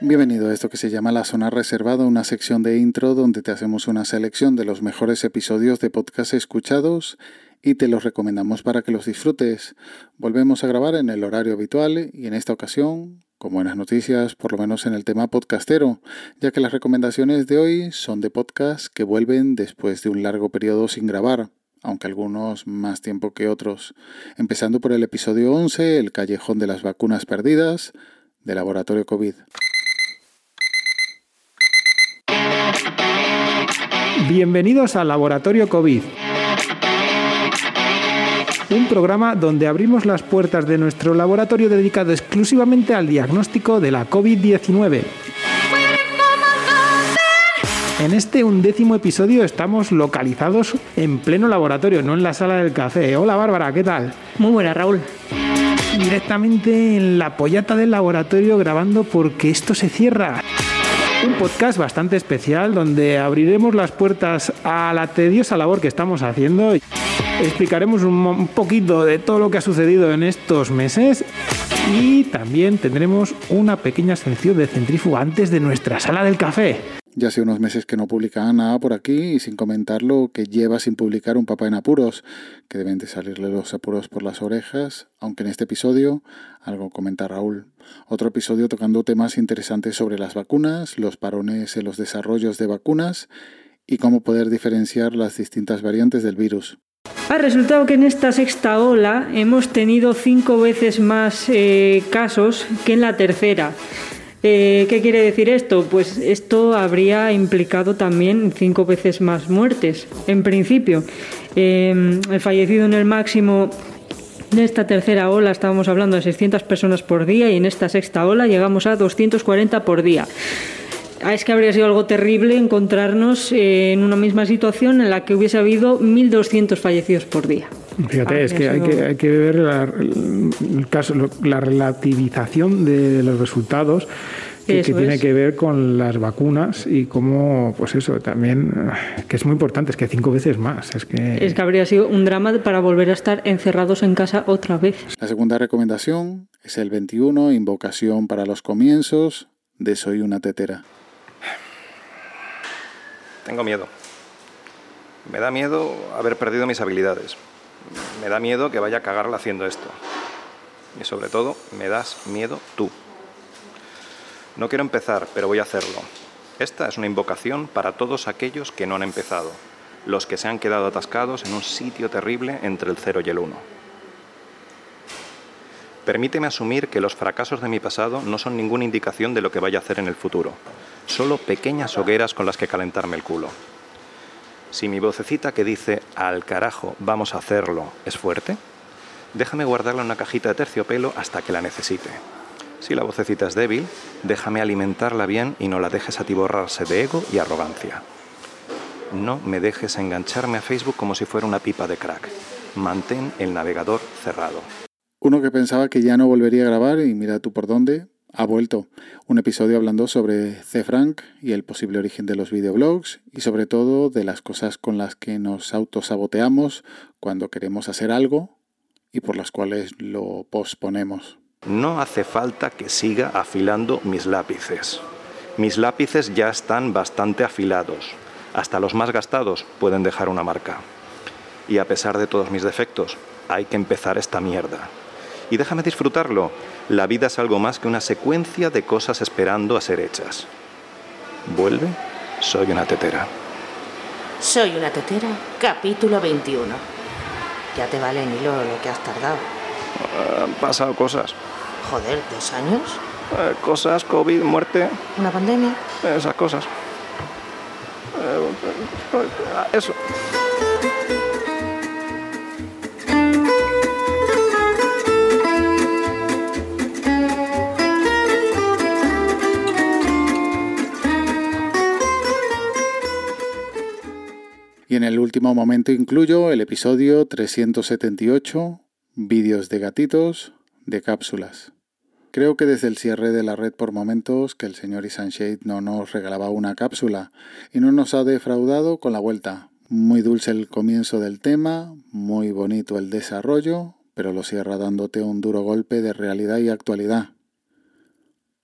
Bienvenido a esto que se llama La Zona Reservada, una sección de intro donde te hacemos una selección de los mejores episodios de podcast escuchados y te los recomendamos para que los disfrutes. Volvemos a grabar en el horario habitual y en esta ocasión con buenas noticias, por lo menos en el tema podcastero, ya que las recomendaciones de hoy son de podcasts que vuelven después de un largo periodo sin grabar, aunque algunos más tiempo que otros, empezando por el episodio 11, El callejón de las vacunas perdidas, de Laboratorio COVID. Bienvenidos al Laboratorio COVID. Un programa donde abrimos las puertas de nuestro laboratorio dedicado exclusivamente al diagnóstico de la COVID-19. En este undécimo episodio estamos localizados en pleno laboratorio, no en la sala del café. Hola Bárbara, ¿qué tal? Muy buena, Raúl. Directamente en la pollata del laboratorio grabando porque esto se cierra. Un podcast bastante especial donde abriremos las puertas a la tediosa labor que estamos haciendo. Explicaremos un, poquito de todo lo que ha sucedido en estos meses y también tendremos una pequeña sección de centrífuga antes de nuestra sala del café. Ya hace unos meses que no publicaba nada por aquí y sin comentar lo que lleva sin publicar un papá en apuros, que deben de salirle los apuros por las orejas, aunque en este episodio algo comenta Raúl. Otro episodio tocando temas interesantes sobre las vacunas, los parones en los desarrollos de vacunas y cómo poder diferenciar las distintas variantes del virus. Ha resultado que en esta sexta ola hemos tenido cinco veces más eh, casos que en la tercera. Eh, ¿Qué quiere decir esto? Pues esto habría implicado también cinco veces más muertes, en principio. Eh, el fallecido en el máximo de esta tercera ola estábamos hablando de 600 personas por día y en esta sexta ola llegamos a 240 por día. Ah, es que habría sido algo terrible encontrarnos eh, en una misma situación en la que hubiese habido 1.200 fallecidos por día. Fíjate, es que hay, que hay que ver la, el caso, la relativización de los resultados que, tiene que ver con las vacunas y cómo, pues eso, también, que es muy importante, es que cinco veces más. Es que... es que habría sido un drama para volver a estar encerrados en casa otra vez. La segunda recomendación es el 21, invocación para los comienzos de Soy una tetera. Tengo miedo. Me da miedo haber perdido mis habilidades. Me da miedo que vaya a cagarla haciendo esto. Y sobre todo, me das miedo tú. No quiero empezar, pero voy a hacerlo. Esta es una invocación para todos aquellos que no han empezado, los que se han quedado atascados en un sitio terrible entre el 0 y el 1. Permíteme asumir que los fracasos de mi pasado no son ninguna indicación de lo que vaya a hacer en el futuro, solo pequeñas hogueras con las que calentarme el culo. Si mi vocecita que dice al carajo, vamos a hacerlo, es fuerte, déjame guardarla en una cajita de terciopelo hasta que la necesite. Si la vocecita es débil, déjame alimentarla bien y no la dejes atiborrarse de ego y arrogancia. No me dejes engancharme a Facebook como si fuera una pipa de crack. Mantén el navegador cerrado. Uno que pensaba que ya no volvería a grabar y mira tú por dónde, ha vuelto. Un episodio hablando sobre C. Frank y el posible origen de los videoblogs y sobre todo de las cosas con las que nos autosaboteamos cuando queremos hacer algo y por las cuales lo posponemos. No hace falta que siga afilando mis lápices. Mis lápices ya están bastante afilados. Hasta los más gastados pueden dejar una marca. Y a pesar de todos mis defectos, hay que empezar esta mierda. Y déjame disfrutarlo. La vida es algo más que una secuencia de cosas esperando a ser hechas. Vuelve, soy una tetera. Soy una tetera, capítulo 21. Ya te vale, Nilo, lo que has tardado. Han pasado cosas. Joder, ¿dos años? Eh, cosas, COVID, muerte, ¿Una pandemia? esas cosas. Eh, eso. Y en el último momento incluyo el episodio 378, vídeos de gatitos, de cápsulas. Creo que desde el cierre de la red por momentos que el señor Isanshade no nos regalaba una cápsula y no nos ha defraudado con la vuelta. Muy dulce el comienzo del tema, muy bonito el desarrollo, pero lo cierra dándote un duro golpe de realidad y actualidad.